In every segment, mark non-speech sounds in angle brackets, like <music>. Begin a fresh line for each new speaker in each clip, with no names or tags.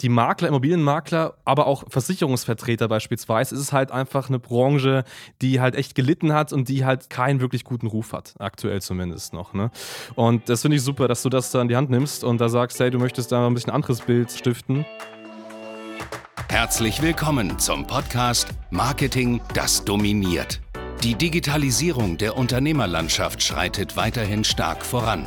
die Makler, Immobilienmakler, aber auch Versicherungsvertreter beispielsweise, ist es halt einfach eine Branche, die halt echt gelitten hat und die halt keinen wirklich guten Ruf hat, aktuell zumindest noch. Ne? Und das finde ich super, dass du das da in die Hand nimmst und da sagst, hey, du möchtest da ein bisschen anderes Bild stiften.
Herzlich willkommen zum Podcast Marketing, das dominiert. Die Digitalisierung der Unternehmerlandschaft schreitet weiterhin stark voran.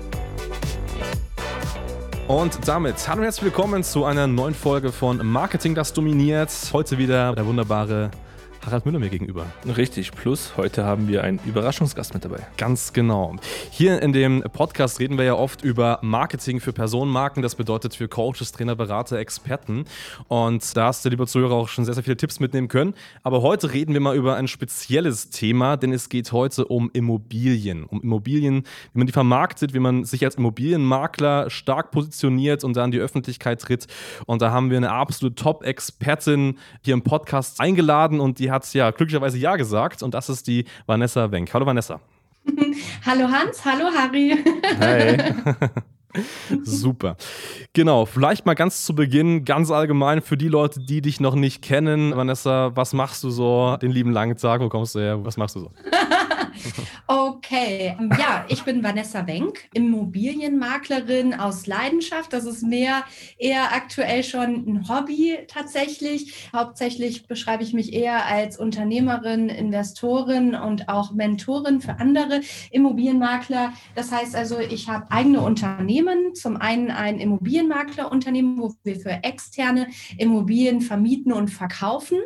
Und damit hallo und herzlich willkommen zu einer neuen Folge von Marketing, das dominiert. Heute wieder der wunderbare Harald Müller mir gegenüber.
Richtig, plus heute haben wir einen Überraschungsgast mit dabei.
Ganz genau. Hier in dem Podcast reden wir ja oft über Marketing für Personenmarken. Das bedeutet für Coaches, Trainer, Berater, Experten. Und da hast du, lieber Zuhörer, auch schon sehr, sehr viele Tipps mitnehmen können. Aber heute reden wir mal über ein spezielles Thema, denn es geht heute um Immobilien. Um Immobilien, wie man die vermarktet, wie man sich als Immobilienmakler stark positioniert und dann die Öffentlichkeit tritt. Und da haben wir eine absolute Top-Expertin hier im Podcast eingeladen und die hat ja glücklicherweise Ja gesagt und das ist die Vanessa Wenk. Hallo Vanessa. <laughs>
hallo Hans, hallo Harry.
Hey. <laughs> Super. Genau, vielleicht mal ganz zu Beginn, ganz allgemein für die Leute, die dich noch nicht kennen. Vanessa, was machst du so den lieben langen Tag? Wo kommst du her? Was machst du so? <laughs>
okay, ja, ich bin Vanessa Wenk, Immobilienmaklerin aus Leidenschaft. Das ist mehr eher aktuell schon ein Hobby tatsächlich. Hauptsächlich beschreibe ich mich eher als Unternehmerin, Investorin und auch Mentorin für andere Immobilienmakler. Das heißt also, ich habe eigene Unternehmen. Zum einen ein Immobilienmaklerunternehmen, wo wir für externe Immobilien vermieten und verkaufen.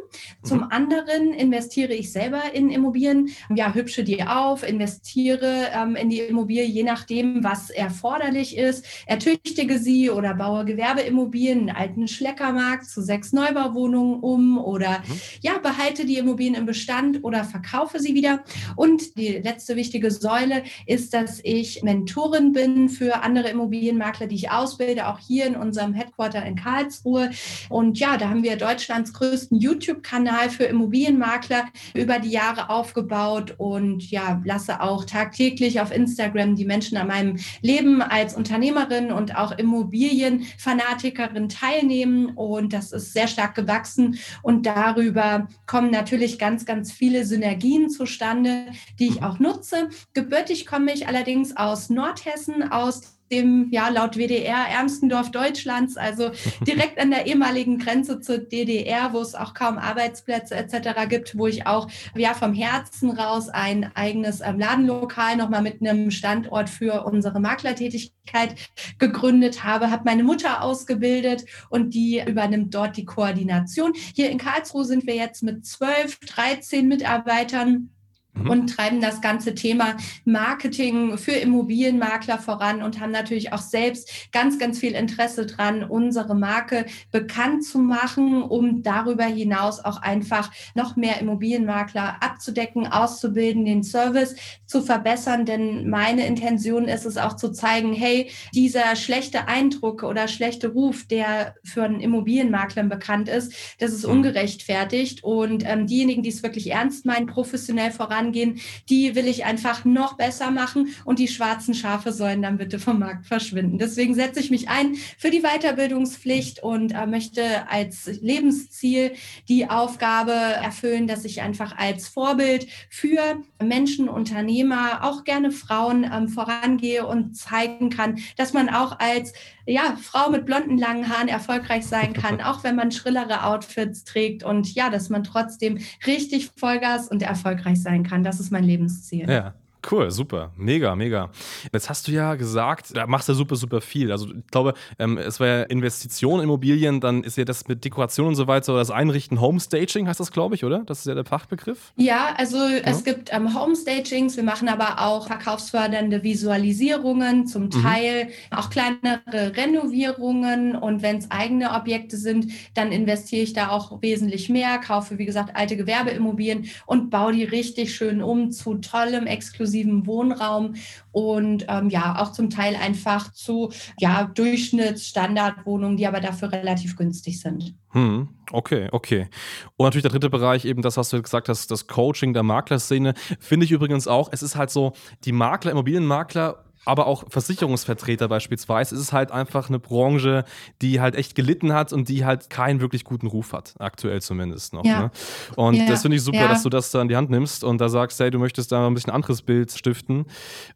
Zum mhm. anderen investiere ich selber in Immobilien, ja, hübsche die auf, investiere ähm, in die Immobilie, je nachdem, was erforderlich ist, ertüchtige sie oder baue Gewerbeimmobilien, einen alten Schleckermarkt zu sechs Neubauwohnungen um oder mhm. ja, behalte die Immobilien im Bestand oder verkaufe sie wieder. Und die letzte wichtige Säule ist, dass ich Mentorin bin für andere Immobilienmakler, die ich ausbilde, auch hier in unserem Headquarter in Karlsruhe. Und ja, da haben wir Deutschlands größten YouTube-Kanal für Immobilienmakler über die Jahre aufgebaut und ja, lasse auch tagtäglich auf Instagram die Menschen an meinem Leben als Unternehmerin und auch Immobilienfanatikerin teilnehmen. Und das ist sehr stark gewachsen. Und darüber kommen natürlich ganz, ganz viele Synergien zustande, die ich auch nutze. Gebürtig komme ich allerdings aus Nordhessen, aus dem, ja, laut WDR ärmsten Dorf Deutschlands, also <laughs> direkt an der ehemaligen Grenze zur DDR, wo es auch kaum Arbeitsplätze etc. gibt, wo ich auch ja vom Herzen raus ein eigenes ähm, Ladenlokal nochmal mit einem Standort für unsere Maklertätigkeit gegründet habe, habe meine Mutter ausgebildet und die übernimmt dort die Koordination. Hier in Karlsruhe sind wir jetzt mit 12, 13 Mitarbeitern Mhm. und treiben das ganze Thema Marketing für Immobilienmakler voran und haben natürlich auch selbst ganz, ganz viel Interesse dran, unsere Marke bekannt zu machen, um darüber hinaus auch einfach noch mehr Immobilienmakler abzudecken, auszubilden, den Service zu verbessern. Denn meine Intention ist es auch zu zeigen, hey, dieser schlechte Eindruck oder schlechte Ruf, der für einen Immobilienmakler bekannt ist, das ist mhm. ungerechtfertigt. Und ähm, diejenigen, die es wirklich ernst meinen, professionell voran angehen, die will ich einfach noch besser machen und die schwarzen Schafe sollen dann bitte vom Markt verschwinden. Deswegen setze ich mich ein für die Weiterbildungspflicht und äh, möchte als Lebensziel die Aufgabe erfüllen, dass ich einfach als Vorbild für Menschen, Unternehmer, auch gerne Frauen ähm, vorangehe und zeigen kann, dass man auch als ja, Frau mit blonden langen Haaren erfolgreich sein kann, <laughs> auch wenn man schrillere Outfits trägt und ja, dass man trotzdem richtig Vollgas und erfolgreich sein kann. Das ist mein Lebensziel.
Ja. Cool, super, mega, mega. Jetzt hast du ja gesagt, da machst du super, super viel. Also ich glaube, ähm, es war ja Investition in Immobilien, dann ist ja das mit Dekoration und so weiter, oder das Einrichten Homestaging heißt das, glaube ich, oder? Das ist ja der Fachbegriff.
Ja, also ja. es gibt ähm, Homestagings, wir machen aber auch verkaufsfördernde Visualisierungen, zum mhm. Teil mhm. auch kleinere Renovierungen und wenn es eigene Objekte sind, dann investiere ich da auch wesentlich mehr, kaufe, wie gesagt, alte Gewerbeimmobilien und baue die richtig schön um zu tollem, exklusivem Wohnraum und ähm, ja, auch zum Teil einfach zu ja, Durchschnittsstandardwohnungen, die aber dafür relativ günstig sind.
Hm, okay, okay. Und natürlich der dritte Bereich, eben das, was du gesagt hast, das Coaching der Maklerszene, finde ich übrigens auch, es ist halt so, die Makler, Immobilienmakler aber auch Versicherungsvertreter beispielsweise, ist es halt einfach eine Branche, die halt echt gelitten hat und die halt keinen wirklich guten Ruf hat, aktuell zumindest noch. Ja. Ne? Und ja. das finde ich super, ja. dass du das da in die Hand nimmst und da sagst, hey, du möchtest da ein bisschen anderes Bild stiften,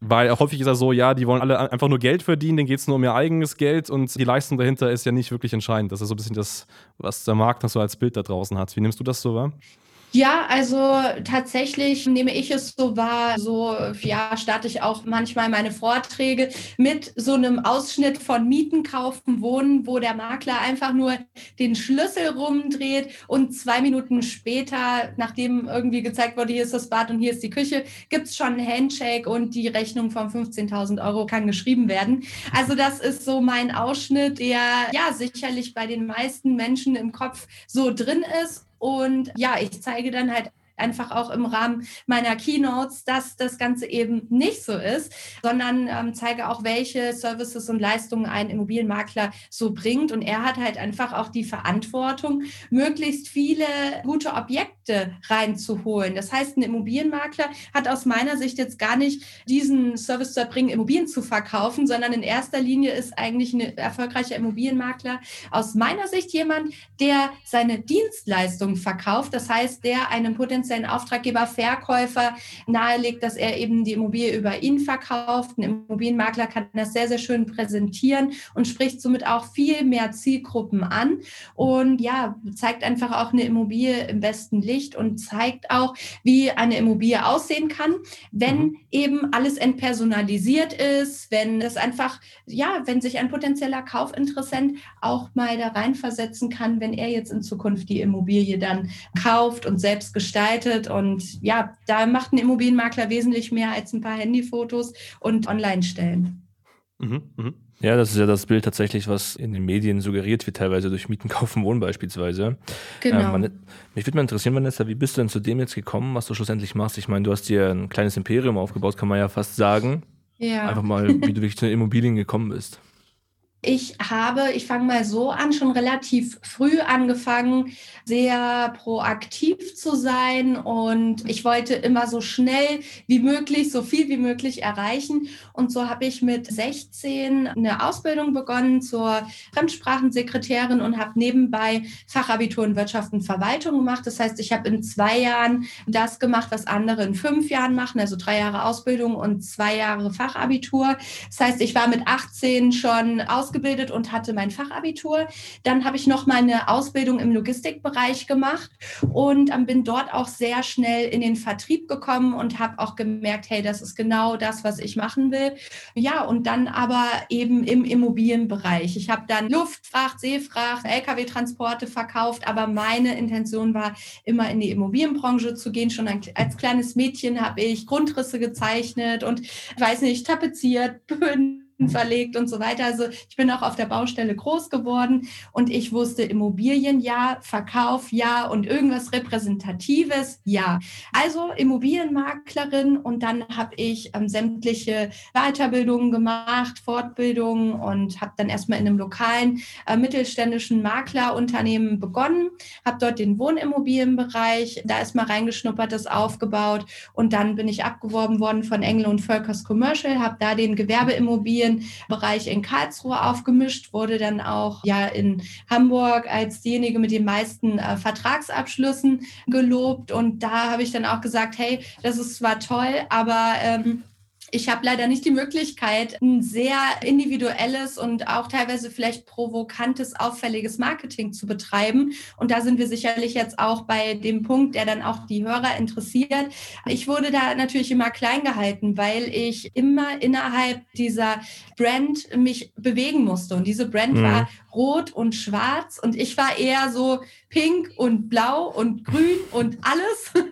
weil häufig ist ja so, ja, die wollen alle einfach nur Geld verdienen, denen geht es nur um ihr eigenes Geld und die Leistung dahinter ist ja nicht wirklich entscheidend. Das ist so ein bisschen das, was der Markt noch so als Bild da draußen hat. Wie nimmst du das so wahr?
Ja, also tatsächlich nehme ich es so wahr, so ja, starte ich auch manchmal meine Vorträge mit so einem Ausschnitt von Mieten, Kaufen, Wohnen, wo der Makler einfach nur den Schlüssel rumdreht und zwei Minuten später, nachdem irgendwie gezeigt wurde, hier ist das Bad und hier ist die Küche, gibt es schon einen Handshake und die Rechnung von 15.000 Euro kann geschrieben werden. Also das ist so mein Ausschnitt, der ja sicherlich bei den meisten Menschen im Kopf so drin ist und ja, ich zeige dann halt einfach auch im Rahmen meiner Keynotes, dass das Ganze eben nicht so ist, sondern ähm, zeige auch, welche Services und Leistungen ein Immobilienmakler so bringt. Und er hat halt einfach auch die Verantwortung, möglichst viele gute Objekte reinzuholen. Das heißt, ein Immobilienmakler hat aus meiner Sicht jetzt gar nicht diesen Service zu erbringen, Immobilien zu verkaufen, sondern in erster Linie ist eigentlich ein erfolgreicher Immobilienmakler aus meiner Sicht jemand, der seine Dienstleistungen verkauft. Das heißt, der einem potenziellen Auftraggeber Verkäufer nahelegt, dass er eben die Immobilie über ihn verkauft. Ein Immobilienmakler kann das sehr, sehr schön präsentieren und spricht somit auch viel mehr Zielgruppen an und ja, zeigt einfach auch eine Immobilie im besten Licht und zeigt auch, wie eine Immobilie aussehen kann, wenn mhm. eben alles entpersonalisiert ist, wenn es einfach, ja, wenn sich ein potenzieller Kaufinteressent auch mal da reinversetzen kann, wenn er jetzt in Zukunft die Immobilie dann kauft und selbst gestaltet. Und ja, da macht ein Immobilienmakler wesentlich mehr als ein paar Handyfotos und online stellen.
Mhm, mh. Ja, das ist ja das Bild tatsächlich, was in den Medien suggeriert wird, teilweise durch Mieten, <laughs> Kaufen, Wohnen beispielsweise. Genau. Ähm, mich würde mal interessieren, Vanessa, wie bist du denn zu dem jetzt gekommen, was du schlussendlich machst? Ich meine, du hast dir ein kleines Imperium aufgebaut, kann man ja fast sagen. Ja. Einfach mal, wie du wirklich zu den Immobilien gekommen bist.
Ich habe, ich fange mal so an, schon relativ früh angefangen, sehr proaktiv zu sein und ich wollte immer so schnell wie möglich, so viel wie möglich erreichen. Und so habe ich mit 16 eine Ausbildung begonnen zur Fremdsprachensekretärin und habe nebenbei Fachabitur in Wirtschaft und Verwaltung gemacht. Das heißt, ich habe in zwei Jahren das gemacht, was andere in fünf Jahren machen, also drei Jahre Ausbildung und zwei Jahre Fachabitur. Das heißt, ich war mit 18 schon aus ausgebildet und hatte mein Fachabitur. Dann habe ich noch meine Ausbildung im Logistikbereich gemacht und ähm, bin dort auch sehr schnell in den Vertrieb gekommen und habe auch gemerkt, hey, das ist genau das, was ich machen will. Ja, und dann aber eben im Immobilienbereich. Ich habe dann Luftfracht, Seefracht, Lkw-Transporte verkauft, aber meine Intention war immer in die Immobilienbranche zu gehen. Schon als kleines Mädchen habe ich Grundrisse gezeichnet und, weiß nicht, tapeziert, verlegt und so weiter. Also ich bin auch auf der Baustelle groß geworden und ich wusste Immobilien ja, Verkauf ja und irgendwas Repräsentatives ja. Also Immobilienmaklerin und dann habe ich ähm, sämtliche Weiterbildungen gemacht, Fortbildungen und habe dann erstmal in einem lokalen äh, mittelständischen Maklerunternehmen begonnen, habe dort den Wohnimmobilienbereich, da ist mal reingeschnuppert, das aufgebaut und dann bin ich abgeworben worden von Engel und Völkers Commercial, habe da den Gewerbeimmobilien Bereich in Karlsruhe aufgemischt, wurde dann auch ja in Hamburg als diejenige mit den meisten äh, Vertragsabschlüssen gelobt. Und da habe ich dann auch gesagt, hey, das ist zwar toll, aber ähm, Ich habe leider nicht die Möglichkeit, ein sehr individuelles und auch teilweise vielleicht provokantes, auffälliges Marketing zu betreiben. Und da sind wir sicherlich jetzt auch bei dem Punkt, der dann auch die Hörer interessiert. Ich wurde da natürlich immer klein gehalten, weil ich immer innerhalb dieser Brand mich bewegen musste. Und diese Brand mhm. war rot und schwarz und ich war eher so pink und blau und grün und alles. <laughs>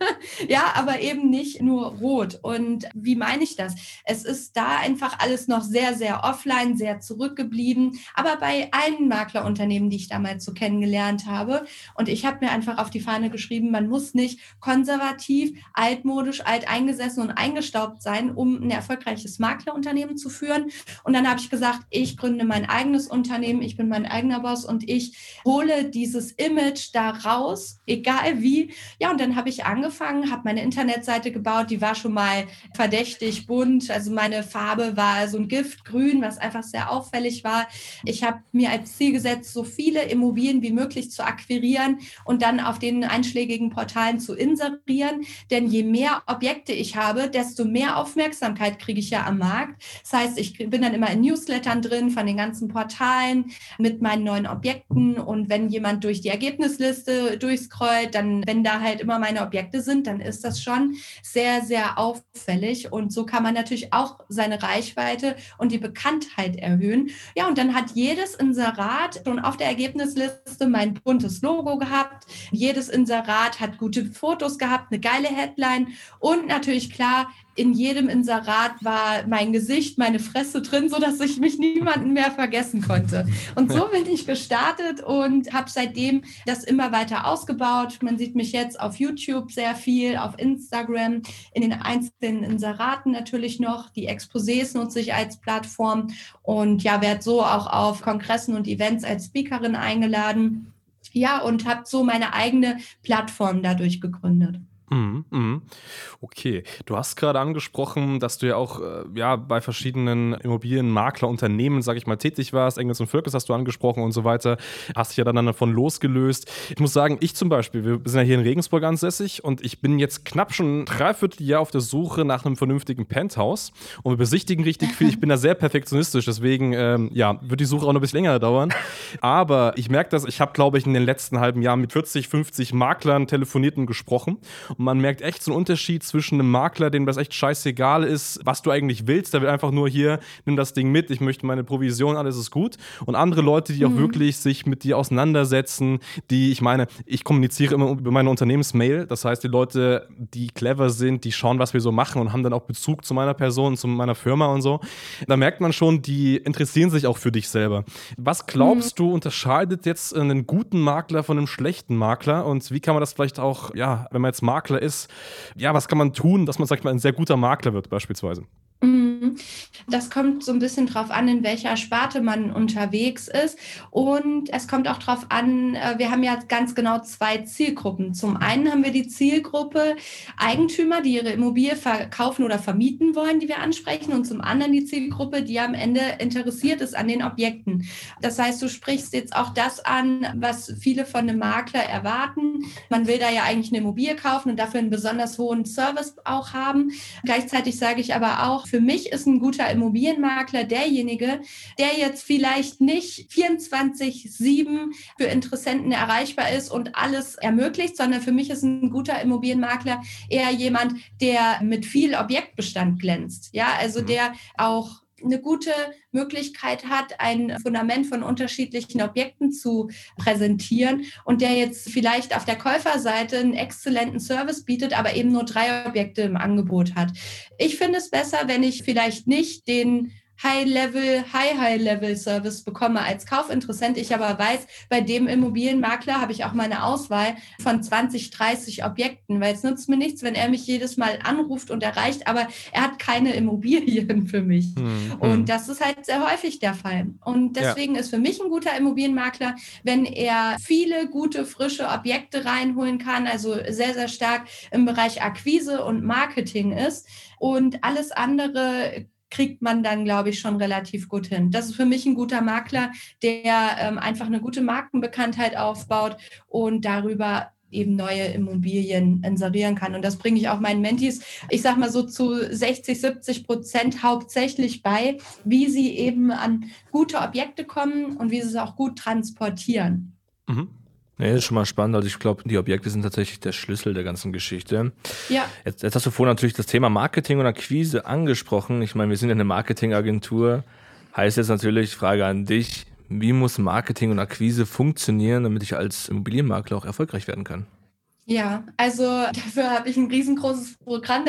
ja, aber eben nicht nur rot. Und wie meine ich das? Es ist da einfach alles noch sehr, sehr offline, sehr zurückgeblieben. Aber bei allen Maklerunternehmen, die ich damals so kennengelernt habe. Und ich habe mir einfach auf die Fahne geschrieben, man muss nicht konservativ, altmodisch, alteingesessen und eingestaubt sein, um ein erfolgreiches Maklerunternehmen zu führen. Und dann habe ich gesagt, ich gründe mein eigenes Unternehmen, ich bin mein eigener Boss und ich hole dieses Image da raus, egal wie. Ja, und dann habe ich angefangen, habe meine Internetseite gebaut, die war schon mal verdächtig bunt. Also meine Farbe war so ein Giftgrün, was einfach sehr auffällig war. Ich habe mir als Ziel gesetzt, so viele Immobilien wie möglich zu akquirieren und dann auf den einschlägigen Portalen zu inserieren. Denn je mehr Objekte ich habe, desto mehr Aufmerksamkeit kriege ich ja am Markt. Das heißt, ich bin dann immer in Newslettern drin von den ganzen Portalen mit meinen neuen Objekten. Und wenn jemand durch die Ergebnisliste durchscrollt, dann, wenn da halt immer meine Objekte sind, dann ist das schon sehr, sehr auffällig. Und so kann man natürlich auch seine Reichweite und die Bekanntheit erhöhen. Ja, und dann hat jedes Inserat schon auf der Ergebnisliste mein buntes Logo gehabt. Jedes Inserat hat gute Fotos gehabt, eine geile Headline und natürlich klar, in jedem Inserat war mein Gesicht, meine Fresse drin, sodass ich mich niemanden mehr vergessen konnte. Und so bin ich gestartet und habe seitdem das immer weiter ausgebaut. Man sieht mich jetzt auf YouTube sehr viel, auf Instagram, in den einzelnen Inseraten natürlich noch. Die Exposés nutze ich als Plattform und ja, werde so auch auf Kongressen und Events als Speakerin eingeladen. Ja, und habe so meine eigene Plattform dadurch gegründet.
Mhm, mhm. Okay, du hast gerade angesprochen, dass du ja auch äh, ja, bei verschiedenen Immobilienmaklerunternehmen, sage ich mal, tätig warst. Engels und Völkes hast du angesprochen und so weiter. Hast dich ja dann davon losgelöst. Ich muss sagen, ich zum Beispiel, wir sind ja hier in Regensburg ansässig und ich bin jetzt knapp schon ein Dreivierteljahr auf der Suche nach einem vernünftigen Penthouse und wir besichtigen richtig viel. Ich bin da sehr perfektionistisch, deswegen ähm, ja, wird die Suche auch noch ein bisschen länger dauern. Aber ich merke das, ich habe, glaube ich, in den letzten halben Jahren mit 40, 50 Maklern telefoniert und gesprochen. Und man merkt echt so einen Unterschied zwischen einem Makler, dem das echt scheißegal ist, was du eigentlich willst. Der will einfach nur hier, nimm das Ding mit, ich möchte meine Provision, alles ist gut. Und andere Leute, die mhm. auch wirklich sich mit dir auseinandersetzen, die, ich meine, ich kommuniziere immer über meine Unternehmensmail. Das heißt, die Leute, die clever sind, die schauen, was wir so machen und haben dann auch Bezug zu meiner Person, zu meiner Firma und so. Da merkt man schon, die interessieren sich auch für dich selber. Was glaubst mhm. du, unterscheidet jetzt einen guten Makler von einem schlechten Makler? Und wie kann man das vielleicht auch, ja, wenn man jetzt Makler Makler ist. Ja, was kann man tun, dass man, sag ich mal, ein sehr guter Makler wird, beispielsweise?
Mhm. Das kommt so ein bisschen drauf an, in welcher Sparte man unterwegs ist. Und es kommt auch drauf an, äh, wir haben ja ganz genau zwei Zielgruppen. Zum einen haben wir die Zielgruppe Eigentümer, die ihre Immobilie verkaufen oder vermieten wollen, die wir ansprechen. Und zum anderen die Zielgruppe, die am Ende interessiert ist an den Objekten. Das heißt, du sprichst jetzt auch das an, was viele von einem Makler erwarten. Man will da ja eigentlich eine Immobilie kaufen und dafür einen besonders hohen Service auch haben. Gleichzeitig sage ich aber auch, für mich ist ein guter Immobilienmakler derjenige, der jetzt vielleicht nicht 24-7 für Interessenten erreichbar ist und alles ermöglicht, sondern für mich ist ein guter Immobilienmakler eher jemand, der mit viel Objektbestand glänzt. Ja, also mhm. der auch eine gute Möglichkeit hat, ein Fundament von unterschiedlichen Objekten zu präsentieren und der jetzt vielleicht auf der Käuferseite einen exzellenten Service bietet, aber eben nur drei Objekte im Angebot hat. Ich finde es besser, wenn ich vielleicht nicht den High-Level, High-High-Level-Service bekomme als Kaufinteressent. Ich aber weiß, bei dem Immobilienmakler habe ich auch meine Auswahl von 20, 30 Objekten, weil es nützt mir nichts, wenn er mich jedes Mal anruft und erreicht, aber er hat keine Immobilien für mich. Hm, und hm. das ist halt sehr häufig der Fall. Und deswegen ja. ist für mich ein guter Immobilienmakler, wenn er viele gute, frische Objekte reinholen kann, also sehr, sehr stark im Bereich Akquise und Marketing ist. Und alles andere kriegt man dann, glaube ich, schon relativ gut hin. Das ist für mich ein guter Makler, der ähm, einfach eine gute Markenbekanntheit aufbaut und darüber eben neue Immobilien inserieren kann. Und das bringe ich auch meinen Mentis, ich sage mal so zu 60, 70 Prozent hauptsächlich bei, wie sie eben an gute Objekte kommen und wie sie es auch gut transportieren.
Mhm. Nee, das ist schon mal spannend. Also ich glaube, die Objekte sind tatsächlich der Schlüssel der ganzen Geschichte. Ja. Jetzt, jetzt hast du vorhin natürlich das Thema Marketing und Akquise angesprochen. Ich meine, wir sind ja eine Marketingagentur. Heißt jetzt natürlich, Frage an dich, wie muss Marketing und Akquise funktionieren, damit ich als Immobilienmakler auch erfolgreich werden kann?
Ja, also dafür habe ich ein riesengroßes Programm.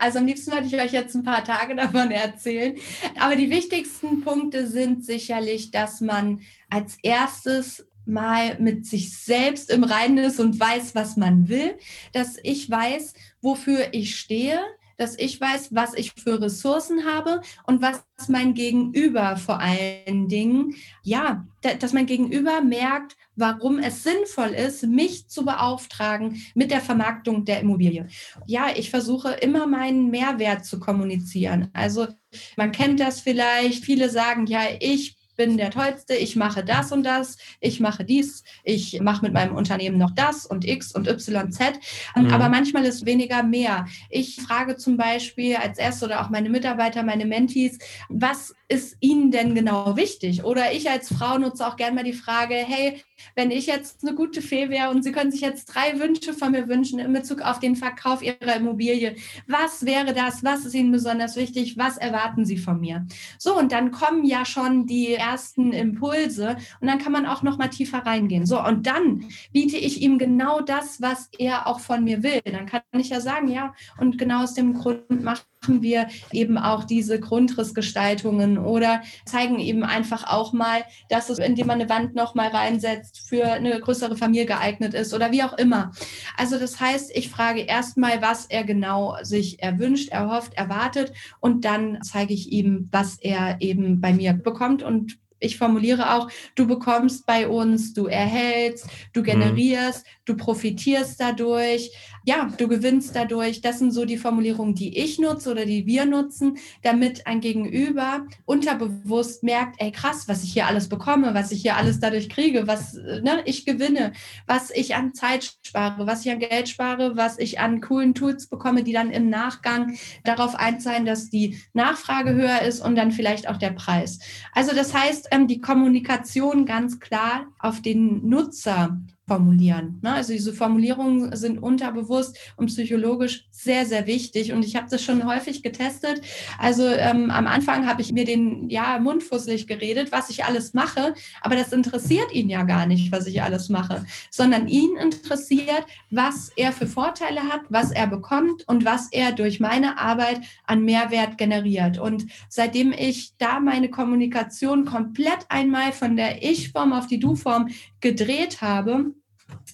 Also am liebsten würde ich euch jetzt ein paar Tage davon erzählen. Aber die wichtigsten Punkte sind sicherlich, dass man als erstes mal mit sich selbst im Reinen ist und weiß, was man will, dass ich weiß, wofür ich stehe, dass ich weiß, was ich für Ressourcen habe und was mein Gegenüber vor allen Dingen, ja, dass mein Gegenüber merkt, warum es sinnvoll ist, mich zu beauftragen mit der Vermarktung der Immobilie. Ja, ich versuche immer meinen Mehrwert zu kommunizieren. Also man kennt das vielleicht, viele sagen, ja, ich bin der Tollste, ich mache das und das, ich mache dies, ich mache mit meinem Unternehmen noch das und X und Y, Z. Ähm, mhm. Aber manchmal ist weniger mehr. Ich frage zum Beispiel als erstes oder auch meine Mitarbeiter, meine Mentees, was ist Ihnen denn genau wichtig? Oder ich als Frau nutze auch gerne mal die Frage, hey, wenn ich jetzt eine gute Fee wäre und Sie können sich jetzt drei Wünsche von mir wünschen in Bezug auf den Verkauf Ihrer Immobilie, was wäre das? Was ist Ihnen besonders wichtig? Was erwarten Sie von mir? So, und dann kommen ja schon die ersten Impulse und dann kann man auch noch mal tiefer reingehen. So, und dann biete ich ihm genau das, was er auch von mir will. Dann kann ich ja sagen, ja, und genau aus dem Grund macht machen wir eben auch diese Grundrissgestaltungen oder zeigen eben einfach auch mal, dass es, indem man eine Wand noch mal reinsetzt, für eine größere Familie geeignet ist oder wie auch immer. Also das heißt, ich frage erstmal, was er genau sich erwünscht, erhofft, erwartet und dann zeige ich ihm, was er eben bei mir bekommt und ich formuliere auch, du bekommst bei uns, du erhältst, du mhm. generierst, du profitierst dadurch, ja, du gewinnst dadurch. Das sind so die Formulierungen, die ich nutze oder die wir nutzen, damit ein Gegenüber unterbewusst merkt, ey krass, was ich hier alles bekomme, was ich hier alles dadurch kriege, was ne, ich gewinne, was ich an Zeit spare, was ich an Geld spare, was ich an coolen Tools bekomme, die dann im Nachgang darauf einzahlen, dass die Nachfrage höher ist und dann vielleicht auch der Preis. Also das heißt, ähm, die Kommunikation ganz klar auf den Nutzer formulieren. Ne? Also diese Formulierungen sind unterbewusst und psychologisch sehr, sehr wichtig. Und ich habe das schon häufig getestet. Also ähm, am Anfang habe ich mir den ja mundfusselig geredet, was ich alles mache, aber das interessiert ihn ja gar nicht, was ich alles mache, sondern ihn interessiert, was er für Vorteile hat, was er bekommt und was er durch meine Arbeit an Mehrwert generiert. Und seitdem ich da meine Kommunikation komplett einmal von der Ich-Form auf die Du-Form gedreht habe,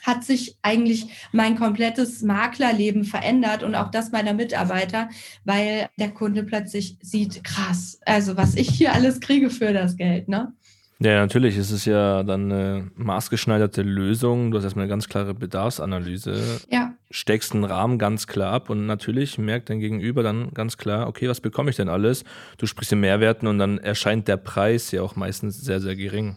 hat sich eigentlich mein komplettes Maklerleben verändert und auch das meiner Mitarbeiter, weil der Kunde plötzlich sieht, krass, also was ich hier alles kriege für das Geld, ne?
Ja, natürlich. Es ist ja dann eine maßgeschneiderte Lösung. Du hast erstmal eine ganz klare Bedarfsanalyse. Ja. Steckst einen Rahmen ganz klar ab und natürlich merkt dein Gegenüber dann ganz klar, okay, was bekomme ich denn alles? Du sprichst in Mehrwerten und dann erscheint der Preis ja auch meistens sehr, sehr gering.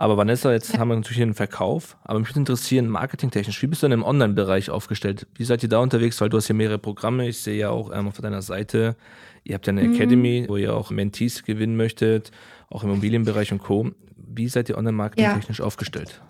Aber Vanessa, jetzt haben wir natürlich den Verkauf, aber mich würde interessieren, marketingtechnisch, wie bist du denn im Online-Bereich aufgestellt? Wie seid ihr da unterwegs? Weil du hast ja mehrere Programme. Ich sehe ja auch ähm, auf deiner Seite, ihr habt ja eine mhm. Academy, wo ihr auch Mentees gewinnen möchtet, auch im Immobilienbereich und Co. Wie seid ihr online-marketingtechnisch ja. aufgestellt?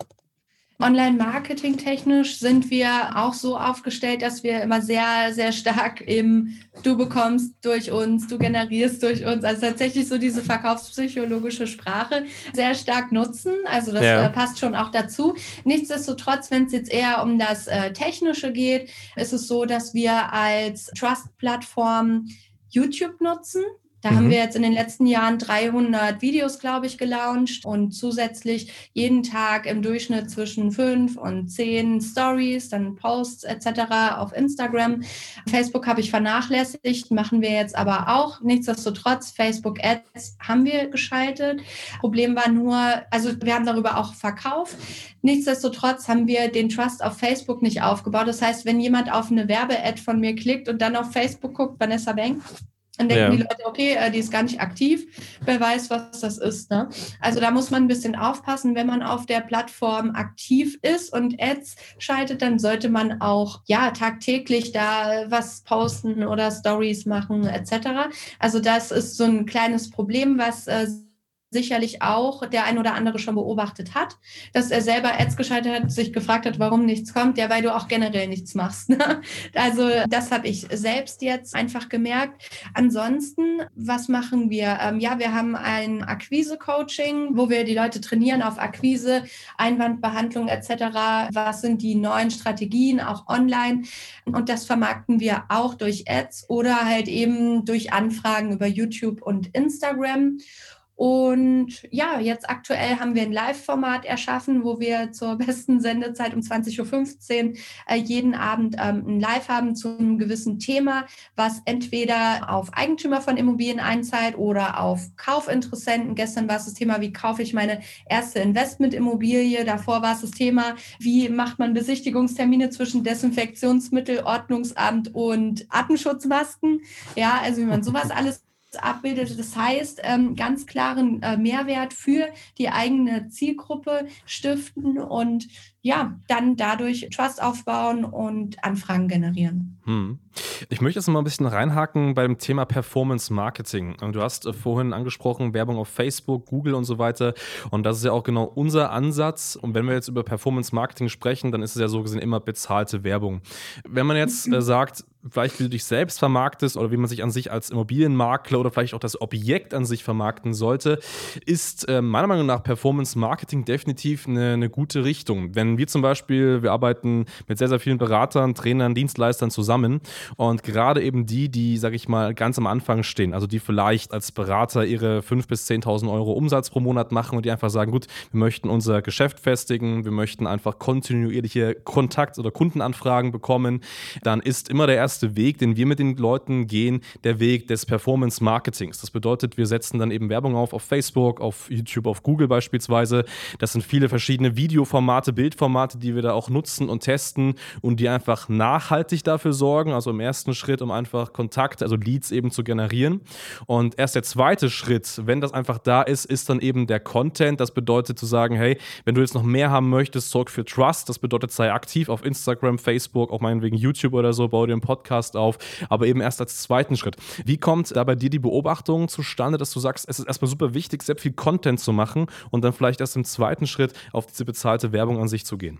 Online-Marketing technisch sind wir auch so aufgestellt, dass wir immer sehr, sehr stark im Du bekommst durch uns, du generierst durch uns, also tatsächlich so diese verkaufspsychologische Sprache sehr stark nutzen. Also das ja. äh, passt schon auch dazu. Nichtsdestotrotz, wenn es jetzt eher um das äh, Technische geht, ist es so, dass wir als Trust-Plattform YouTube nutzen. Da mhm. haben wir jetzt in den letzten Jahren 300 Videos, glaube ich, gelauncht und zusätzlich jeden Tag im Durchschnitt zwischen fünf und zehn Stories, dann Posts etc. auf Instagram. Facebook habe ich vernachlässigt, machen wir jetzt aber auch. Nichtsdestotrotz, Facebook Ads haben wir geschaltet. Problem war nur, also wir haben darüber auch verkauft. Nichtsdestotrotz haben wir den Trust auf Facebook nicht aufgebaut. Das heißt, wenn jemand auf eine Werbe-Ad von mir klickt und dann auf Facebook guckt, Vanessa Bank, Dann denken ja. die Leute, okay, äh, die ist gar nicht aktiv, wer weiß, was das ist. Ne? Also da muss man ein bisschen aufpassen, wenn man auf der Plattform aktiv ist und Ads schaltet, dann sollte man auch ja tagtäglich da was posten oder Stories machen etc. Also das ist so ein kleines Problem, was äh, sicherlich auch der ein oder andere schon beobachtet hat, dass er selber Ads geschaltet hat, sich gefragt hat, warum nichts kommt, ja, weil du auch generell nichts machst. Ne? <laughs> Also das habe ich selbst jetzt einfach gemerkt. Ansonsten, was machen wir? Ähm, ja, wir haben ein Akquise-Coaching, wo wir die Leute trainieren auf Akquise, Einwandbehandlung etc. Was sind die neuen Strategien, auch online? Und das vermarkten wir auch durch Ads oder halt eben durch Anfragen über YouTube und Instagram. Und ja, jetzt aktuell haben wir ein Live-Format erschaffen, wo wir zur besten Sendezeit um 20.15 Uhr äh, jeden Abend ähm, ein Live haben zu einem gewissen Thema, was entweder auf Eigentümer von Immobilien einzahlt oder auf Kaufinteressenten. Gestern war es das Thema, wie kaufe ich meine erste Investmentimmobilie. Davor war es das Thema, wie macht man Besichtigungstermine zwischen Desinfektionsmittel, Ordnungsamt und Atemschutzmasken. Ja, also wie man sowas <laughs> alles abbildet. Das heißt, ähm, ganz klaren äh, Mehrwert für die eigene Zielgruppe stiften und ja, dann dadurch Trust aufbauen und Anfragen generieren. Hm.
Ich möchte jetzt mal ein bisschen reinhaken beim Thema Performance Marketing. Du hast äh, vorhin angesprochen, Werbung auf Facebook, Google und so weiter. Und das ist ja auch genau unser Ansatz. Und wenn wir jetzt über Performance Marketing sprechen, dann ist es ja so gesehen immer bezahlte Werbung. Wenn man jetzt äh, sagt, vielleicht wie du dich selbst vermarktest oder wie man sich an sich als Immobilienmakler oder vielleicht auch das Objekt an sich vermarkten sollte, ist äh, meiner Meinung nach Performance Marketing definitiv eine, eine gute Richtung. Wenn wir zum Beispiel, wir arbeiten mit sehr, sehr vielen Beratern, Trainern, Dienstleistern zusammen und gerade eben die, die, sag ich mal, ganz am Anfang stehen, also die vielleicht als Berater ihre 5.000 bis 10.000 Euro Umsatz pro Monat machen und die einfach sagen, gut, wir möchten unser Geschäft festigen, wir möchten einfach kontinuierliche Kontakt- oder Kundenanfragen bekommen, dann ist immer der erste Weg, den wir mit den Leuten gehen, der Weg des Performance Marketings. Das bedeutet, wir setzen dann eben Werbung auf auf Facebook, auf YouTube, auf Google beispielsweise. Das sind viele verschiedene Videoformate, Bildformate, die wir da auch nutzen und testen und die einfach nachhaltig dafür sorgen, also im ersten Schritt, um einfach Kontakte, also Leads eben zu generieren. Und erst der zweite Schritt, wenn das einfach da ist, ist dann eben der Content. Das bedeutet zu sagen, hey, wenn du jetzt noch mehr haben möchtest, sorg für Trust. Das bedeutet, sei aktiv auf Instagram, Facebook, auch meinetwegen YouTube oder so, bau dir einen Podcast auf, aber eben erst als zweiten Schritt. Wie kommt da bei dir die Beobachtung zustande, dass du sagst, es ist erstmal super wichtig, sehr viel Content zu machen und dann vielleicht erst im zweiten Schritt auf diese bezahlte Werbung an sich zu gehen?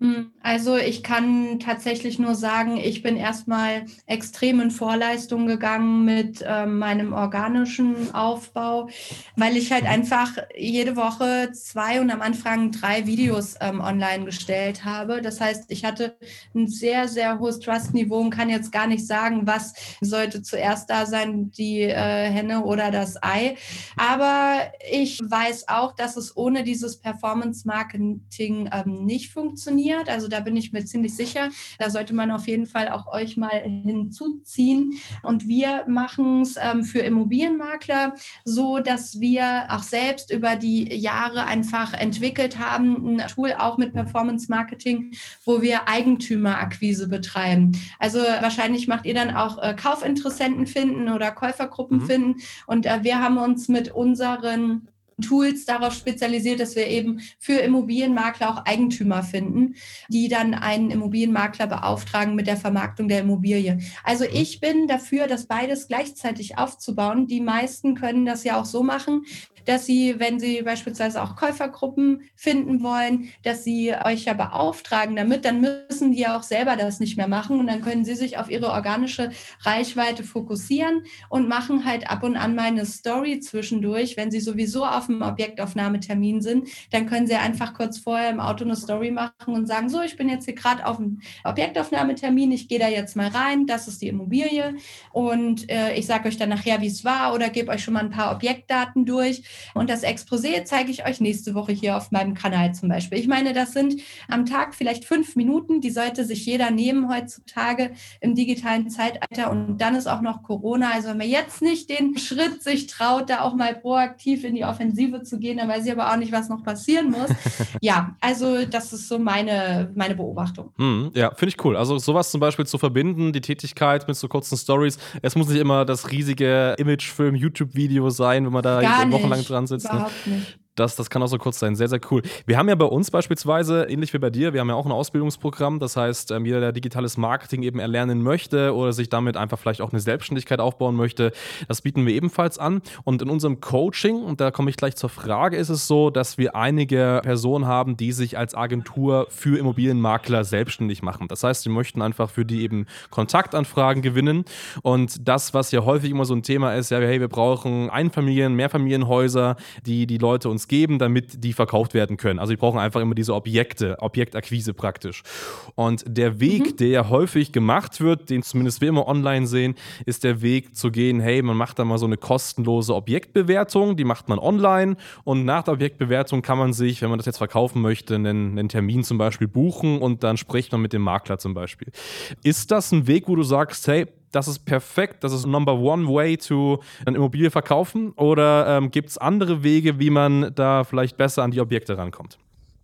Hm, also ich kann tatsächlich nur sagen, ich bin erstmal extrem in Vorleistung gegangen mit äh, meinem organischen Aufbau, weil ich halt einfach jede Woche zwei und am Anfang drei Videos ähm, online gestellt habe. Das heißt, ich hatte ein sehr, sehr hohes Trust-Niveau und kann jetzt gar nicht sagen, was sollte zuerst da sein, die äh, Henne oder das Ei. Aber ich weiß auch, dass es ohne dieses Performance-Marketing ähm, nicht funktioniert funktioniert. Also da bin ich mir ziemlich sicher. Da sollte man auf jeden Fall auch euch mal hinzuziehen. Und wir machen es ähm, für Immobilienmakler so, dass wir auch selbst über die Jahre einfach entwickelt haben, ein Tool auch mit Performance Marketing, wo wir Eigentümerakquise betreiben. Also wahrscheinlich macht ihr dann auch äh, Kaufinteressenten finden oder Käufergruppen mhm. finden. Und äh, wir haben uns mit unseren Tools darauf spezialisiert, dass wir eben für Immobilienmakler auch Eigentümer finden, die dann einen Immobilienmakler beauftragen mit der Vermarktung der Immobilie. Also mhm. ich bin dafür, das beides gleichzeitig aufzubauen. Die meisten können das ja auch so machen, dass Sie, wenn Sie beispielsweise auch Käufergruppen finden wollen, dass Sie euch ja beauftragen damit, dann müssen die ja auch selber das nicht mehr machen und dann können Sie sich auf Ihre organische Reichweite fokussieren und machen halt ab und an mal eine Story zwischendurch. Wenn Sie sowieso auf dem Objektaufnahmetermin sind, dann können Sie einfach kurz vorher im Auto eine Story machen und sagen, so, ich bin jetzt hier gerade auf dem Objektaufnahmetermin, ich gehe da jetzt mal rein, das ist die Immobilie und äh, ich sage euch dann nachher, wie es war oder gebe euch schon mal ein paar Objektdaten durch und das Exposé zeige ich euch nächste Woche hier auf meinem Kanal zum Beispiel. Ich meine, das sind am Tag vielleicht fünf Minuten, die sollte sich jeder nehmen heutzutage im digitalen Zeitalter. Und dann ist auch noch Corona. Also wenn man jetzt nicht den Schritt sich traut, da auch mal proaktiv in die Offensive Offensive zu gehen, dann weiß ich aber auch nicht, was noch passieren muss. <laughs> ja, also das ist so meine, meine Beobachtung.
Hm, ja, finde ich cool. Also sowas zum Beispiel zu verbinden, die Tätigkeit mit so kurzen Stories. Es muss nicht immer das riesige Imagefilm-YouTube-Video sein, wenn man da wochenlang dran sitzt.
Ne? Überhaupt ne? nicht.
Das, das kann auch so kurz sein. Sehr, sehr cool. Wir haben ja bei uns beispielsweise, ähnlich wie bei dir, wir haben ja auch ein Ausbildungsprogramm. Das heißt, ähm, jeder, der digitales Marketing eben erlernen möchte oder sich damit einfach vielleicht auch eine Selbstständigkeit aufbauen möchte, das bieten wir ebenfalls an. Und in unserem Coaching, und da komme ich gleich zur Frage, ist es so, dass wir einige Personen haben, die sich als Agentur für Immobilienmakler selbstständig machen. Das heißt, sie möchten einfach für die eben Kontaktanfragen gewinnen. Und das, was ja häufig immer so ein Thema ist, ja, hey, wir brauchen Einfamilien-, Mehrfamilienhäuser, die die Leute uns geben, damit die verkauft werden können. Also die brauchen einfach immer diese Objekte, Objektakquise praktisch. Und der Weg, mhm. der ja häufig gemacht wird, den zumindest wir immer online sehen, ist der Weg zu gehen, hey, man macht da mal so eine kostenlose Objektbewertung, die macht man online und nach der Objektbewertung kann man sich, wenn man das jetzt verkaufen möchte, einen, einen Termin zum Beispiel buchen und dann spricht man mit dem Makler zum Beispiel. Ist das ein Weg, wo du sagst, hey, das ist perfekt, das ist Number One Way to eine Immobilie verkaufen? Oder ähm, gibt es andere Wege, wie man da vielleicht besser an die Objekte rankommt?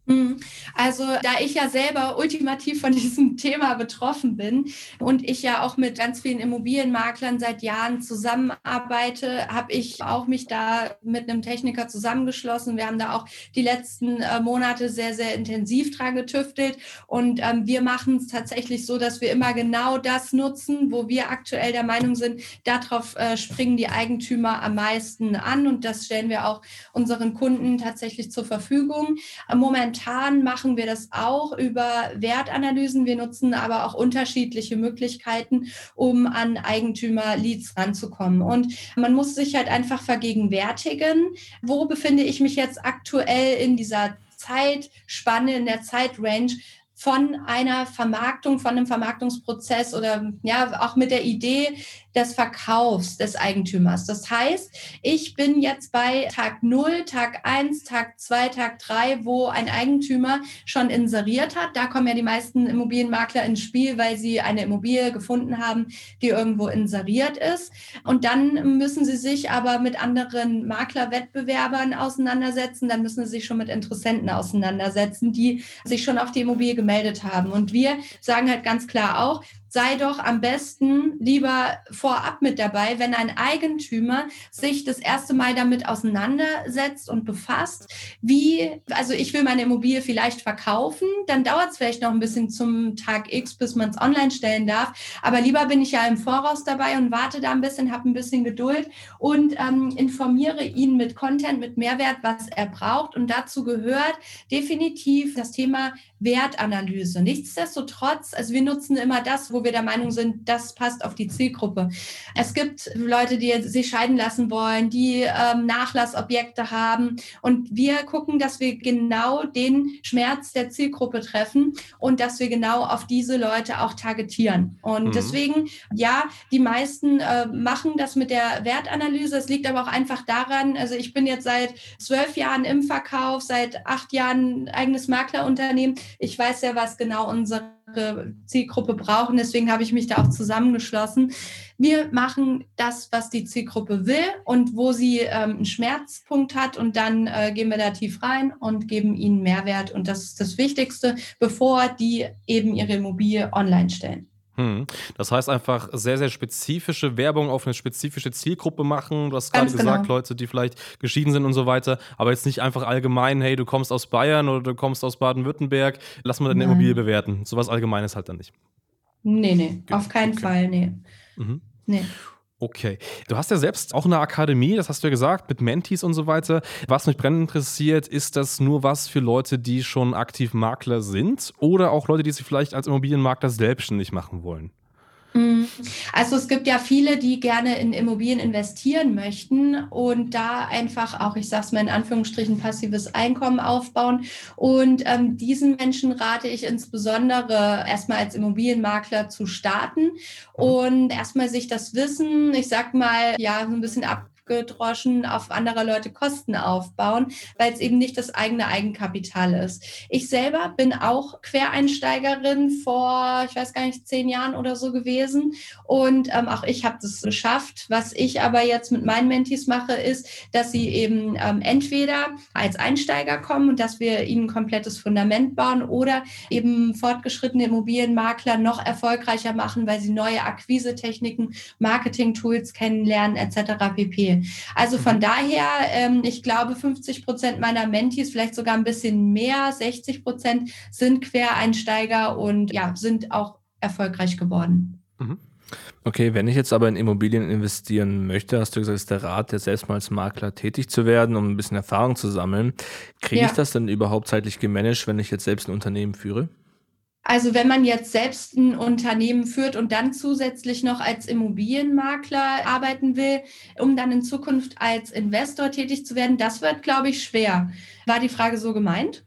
Mhm. Also da ich ja selber ultimativ von <laughs> diesem Thema betroffen bin und ich ja auch mit ganz vielen Immobilienmaklern seit Jahren zusammenarbeite, habe ich auch mich da mit einem Techniker zusammengeschlossen. Wir haben da auch die letzten äh, Monate sehr, sehr intensiv dran getüftelt und ähm, wir machen es tatsächlich so, dass wir immer genau das nutzen, wo wir aktuell der Meinung sind, darauf äh, springen die Eigentümer am meisten an und das stellen wir auch unseren Kunden tatsächlich zur Verfügung. Momentan Momentan machen wir das auch über Wertanalysen. Wir nutzen aber auch unterschiedliche Möglichkeiten, um an Eigentümer-Leads ranzukommen. Und man muss sich halt einfach vergegenwärtigen, wo befinde ich mich jetzt aktuell in dieser Zeitspanne, in der Zeitrange, von einer Vermarktung, von einem Vermarktungsprozess oder ja, auch mit der Idee, des Verkaufs des Eigentümers. Das heißt, ich bin jetzt bei Tag 0, Tag 1, Tag 2, Tag 3, wo ein Eigentümer schon inseriert hat. Da kommen ja die meisten Immobilienmakler ins Spiel, weil sie eine Immobilie gefunden haben, die irgendwo inseriert ist. Und dann müssen sie sich aber mit anderen Maklerwettbewerbern auseinandersetzen. Dann müssen sie sich schon mit Interessenten auseinandersetzen, die sich schon auf die Immobilie gemeldet haben. Und wir sagen halt ganz klar auch, sei doch am besten lieber vorab mit dabei, wenn ein Eigentümer sich das erste Mal damit auseinandersetzt und befasst, wie, also ich will meine Immobilie vielleicht verkaufen, dann dauert es vielleicht noch ein bisschen zum Tag X, bis man es online stellen darf, aber lieber bin ich ja im Voraus dabei und warte da ein bisschen, habe ein bisschen Geduld und ähm, informiere ihn mit Content, mit Mehrwert, was er braucht und dazu gehört definitiv das Thema Wertanalyse. Nichtsdestotrotz, also wir nutzen immer das, wo wir der Meinung sind, das passt auf die Zielgruppe. Es gibt Leute, die sich scheiden lassen wollen, die ähm, Nachlassobjekte haben und wir gucken, dass wir genau den Schmerz der Zielgruppe treffen und dass wir genau auf diese Leute auch targetieren. Und mhm. deswegen, ja, die meisten äh, machen das mit der Wertanalyse. Es liegt aber auch einfach daran, also ich bin jetzt seit zwölf Jahren im Verkauf, seit acht Jahren eigenes Maklerunternehmen ich weiß ja, was genau unsere Zielgruppe braucht. Deswegen habe ich mich da auch zusammengeschlossen. Wir machen das, was die Zielgruppe will und wo sie ähm, einen Schmerzpunkt hat. Und dann äh, gehen wir da tief rein und geben ihnen Mehrwert. Und das ist das Wichtigste, bevor die eben ihre Immobilie online stellen.
Hm. Das heißt einfach sehr, sehr spezifische Werbung auf eine spezifische Zielgruppe machen. Du hast gerade gesagt, genau. Leute, die vielleicht geschieden sind und so weiter, aber jetzt nicht einfach allgemein, hey, du kommst aus Bayern oder du kommst aus Baden-Württemberg, lass mal deine Nein. Immobilie bewerten. Sowas Allgemeines halt dann nicht.
Nee, nee, auf keinen okay. Fall, nee. Mhm.
Nee. Okay. Du hast ja selbst auch eine Akademie, das hast du ja gesagt, mit Mentees und so weiter. Was mich brennend interessiert, ist das nur was für Leute, die schon aktiv Makler sind oder auch Leute, die sich vielleicht als Immobilienmakler selbstständig machen wollen?
Mhm. Also es gibt ja viele, die gerne in Immobilien investieren möchten und da einfach auch, ich sage es mal in Anführungsstrichen, passives Einkommen aufbauen. Und ähm, diesen Menschen rate ich insbesondere erstmal als Immobilienmakler zu starten und erstmal sich das Wissen, ich sag mal, ja, so ein bisschen ab abgedroschen auf andere Leute Kosten aufbauen, weil es eben nicht das eigene Eigenkapital ist. Ich selber bin auch Quereinsteigerin vor, ich weiß gar nicht, zehn Jahren oder so gewesen. Und ähm, auch ich habe das geschafft. Was ich aber jetzt mit meinen Mentees mache, ist, dass sie eben ähm, entweder als Einsteiger kommen und dass wir ihnen ein komplettes Fundament bauen oder eben fortgeschrittene Immobilienmakler noch erfolgreicher machen, weil sie neue Akquisetechniken, Marketing-Tools kennenlernen etc. pp. Also von mhm. daher, ähm, ich glaube, 50 Prozent meiner Mentees, vielleicht sogar ein bisschen mehr, 60 Prozent sind Quereinsteiger und ja, sind auch erfolgreich geworden.
Mhm. Okay, wenn ich jetzt aber in Immobilien investieren möchte, hast du gesagt, ist der Rat, ja selbst mal als Makler tätig zu werden, um ein bisschen Erfahrung zu sammeln. Kriege ja. ich das denn überhaupt zeitlich gemanagt, wenn ich jetzt selbst ein Unternehmen führe?
Also wenn man jetzt selbst ein Unternehmen führt und dann zusätzlich noch als Immobilienmakler arbeiten will, um dann in Zukunft als Investor tätig zu werden, das wird, glaube ich, schwer. War die Frage so gemeint?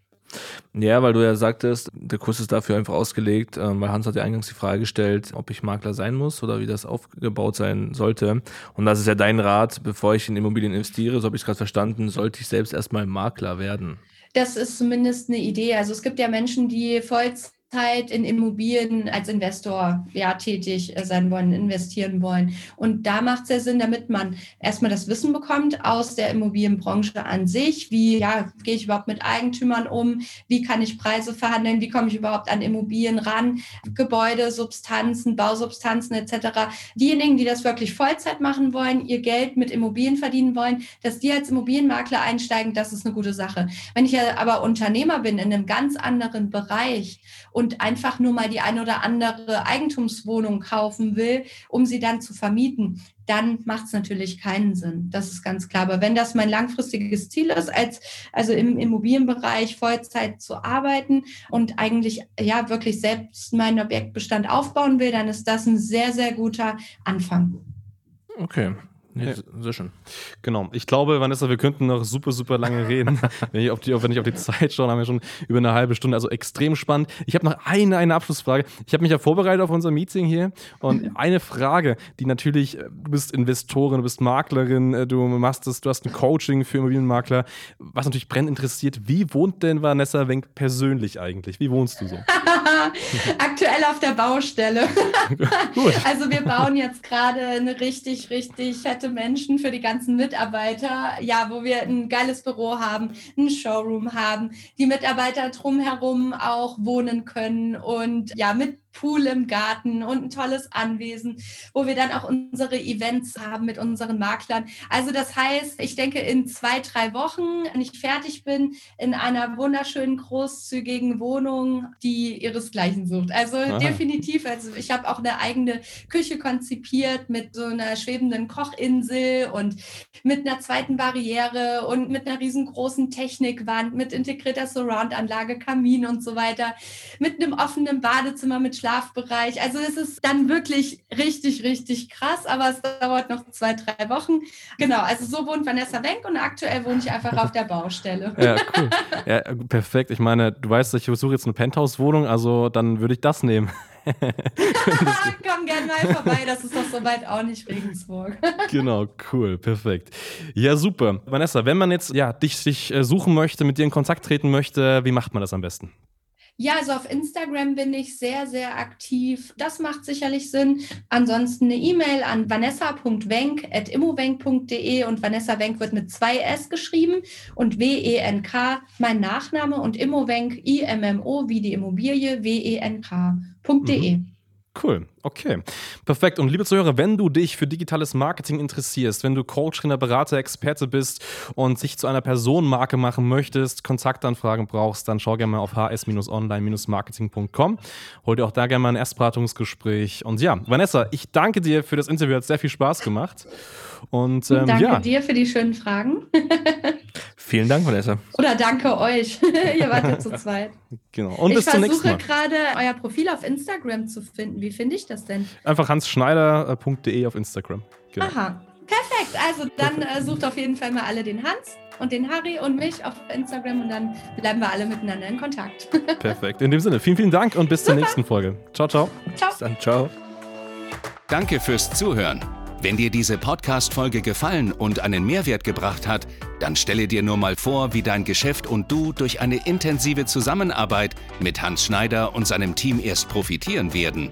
Ja, weil du ja sagtest, der Kurs ist dafür einfach ausgelegt, ähm, weil Hans hat ja eingangs die Frage gestellt, ob ich Makler sein muss oder wie das aufgebaut sein sollte. Und das ist ja dein Rat, bevor ich in Immobilien investiere, so habe ich es gerade verstanden, sollte ich selbst erstmal Makler werden.
Das ist zumindest eine Idee. Also es gibt ja Menschen, die Vollzeit Zeit in Immobilien als Investor ja, tätig sein wollen, investieren wollen. Und da macht es ja Sinn, damit man erstmal das Wissen bekommt aus der Immobilienbranche an sich. Wie ja, gehe ich überhaupt mit Eigentümern um? Wie kann ich Preise verhandeln? Wie komme ich überhaupt an Immobilien ran? Gebäude, Substanzen, Bausubstanzen etc. Diejenigen, die das wirklich Vollzeit machen wollen, ihr Geld mit Immobilien verdienen wollen, dass die als Immobilienmakler einsteigen, das ist eine gute Sache. Wenn ich aber Unternehmer bin in einem ganz anderen Bereich und einfach nur mal die eine oder andere Eigentumswohnung kaufen will, um sie dann zu vermieten, dann macht es natürlich keinen Sinn. Das ist ganz klar. Aber wenn das mein langfristiges Ziel ist, als also im Immobilienbereich Vollzeit zu arbeiten und eigentlich ja wirklich selbst meinen Objektbestand aufbauen will, dann ist das ein sehr, sehr guter Anfang.
Okay, Nee, ja. Sehr schön.
Genau. Ich glaube, Vanessa, wir könnten noch super, super lange reden. <laughs> wenn, ich auf die, wenn ich auf die Zeit schaue, haben wir schon über eine halbe Stunde. Also extrem spannend. Ich habe noch eine, eine Abschlussfrage. Ich habe mich ja vorbereitet auf unser Meeting hier. Und eine Frage, die natürlich, äh, du bist Investorin, du bist Maklerin, äh, du machst das, du hast ein Coaching für Immobilienmakler. Was natürlich brennend interessiert, wie wohnt denn Vanessa Wenk persönlich eigentlich? Wie wohnst du so? <laughs>
Aktuell auf der Baustelle. <laughs> Also wir bauen jetzt gerade eine richtig, richtig fette nette Menschen für die ganzen Mitarbeiter. Ja, wo wir ein geiles Büro haben, ein Showroom haben, die Mitarbeiter drumherum auch wohnen können und ja, mit Pool im Garten und ein tolles Anwesen, wo wir dann auch unsere Events haben mit unseren Maklern. Also das heißt, ich denke, in zwei, drei Wochen, wenn ich fertig bin, in einer wunderschönen, großzügigen Wohnung, die ihresgleichen sucht. Also Aha. definitiv. Also ich habe auch eine eigene Küche konzipiert mit so einer schwebenden Kochinsel und mit einer zweiten Barriere und mit einer riesengroßen Technikwand, mit integrierter Surround-Anlage, Kamin und so weiter, mit einem offenen Badezimmer mit Schlaf Schlafbereich. Also es ist dann wirklich richtig, richtig krass, aber es dauert noch zwei, drei Wochen. Genau, also so wohnt Vanessa Wenk und aktuell wohne ich einfach auf der <laughs> Baustelle.
Ja, cool. Ja, perfekt. Ich meine, du weißt, ich besuche jetzt eine Penthouse-Wohnung, also dann würde ich das nehmen. <laughs>
Komm gerne mal vorbei, das ist doch soweit auch nicht Regensburg. <laughs>
genau, cool, perfekt. Ja, super. Vanessa, wenn man jetzt ja, dich, dich äh, suchen möchte, mit dir in Kontakt treten möchte, wie macht man das am besten?
Ja, also auf Instagram bin ich sehr, sehr aktiv. Das macht sicherlich Sinn. Ansonsten eine E-Mail an vanessa.wenk.immowenk.de und Vanessa Wenk wird mit zwei S geschrieben und W-E-N-K, mein Nachname und Immowenk, I-M-M-O wie die Immobilie, W-E-N-K.de. Mhm.
Cool, okay. Perfekt. Und liebe Zuhörer, wenn du dich für digitales Marketing interessierst, wenn du Coach, Trainer, Berater, Experte bist und sich zu einer Personenmarke machen möchtest, Kontaktanfragen brauchst, dann schau gerne mal auf hs-online-marketing.com. Hol dir auch da gerne mal ein Erstberatungsgespräch. Und ja, Vanessa, ich danke dir für das Interview, hat sehr viel Spaß gemacht. Und,
ähm, danke
ja.
dir für die schönen Fragen. <laughs>
Vielen Dank, Vanessa.
Oder danke euch. <laughs> Ihr wart ja zu zweit.
Genau.
Und ich bis zum nächsten Mal. Ich versuche gerade euer Profil auf Instagram zu finden. Wie finde ich das denn?
Einfach hansschneider.de auf Instagram.
Genau. Aha. Perfekt. Also dann äh, sucht auf jeden Fall mal alle den Hans und den Harry und mich auf Instagram und dann bleiben wir alle miteinander in Kontakt. <laughs>
Perfekt. In dem Sinne, vielen, vielen Dank und bis Super. zur nächsten Folge. Ciao, ciao.
Ciao. Bis dann, ciao. Danke fürs Zuhören. Wenn dir diese Podcast-Folge gefallen und einen Mehrwert gebracht hat, dann stelle dir nur mal vor, wie dein Geschäft und du durch eine intensive Zusammenarbeit mit Hans Schneider und seinem Team erst profitieren werden.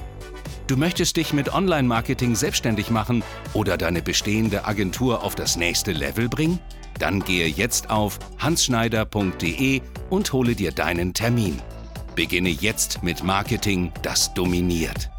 Du möchtest dich mit Online-Marketing selbstständig machen oder deine bestehende Agentur auf das nächste Level bringen? Dann gehe jetzt auf hansschneider.de und hole dir deinen Termin. Beginne jetzt mit Marketing, das dominiert.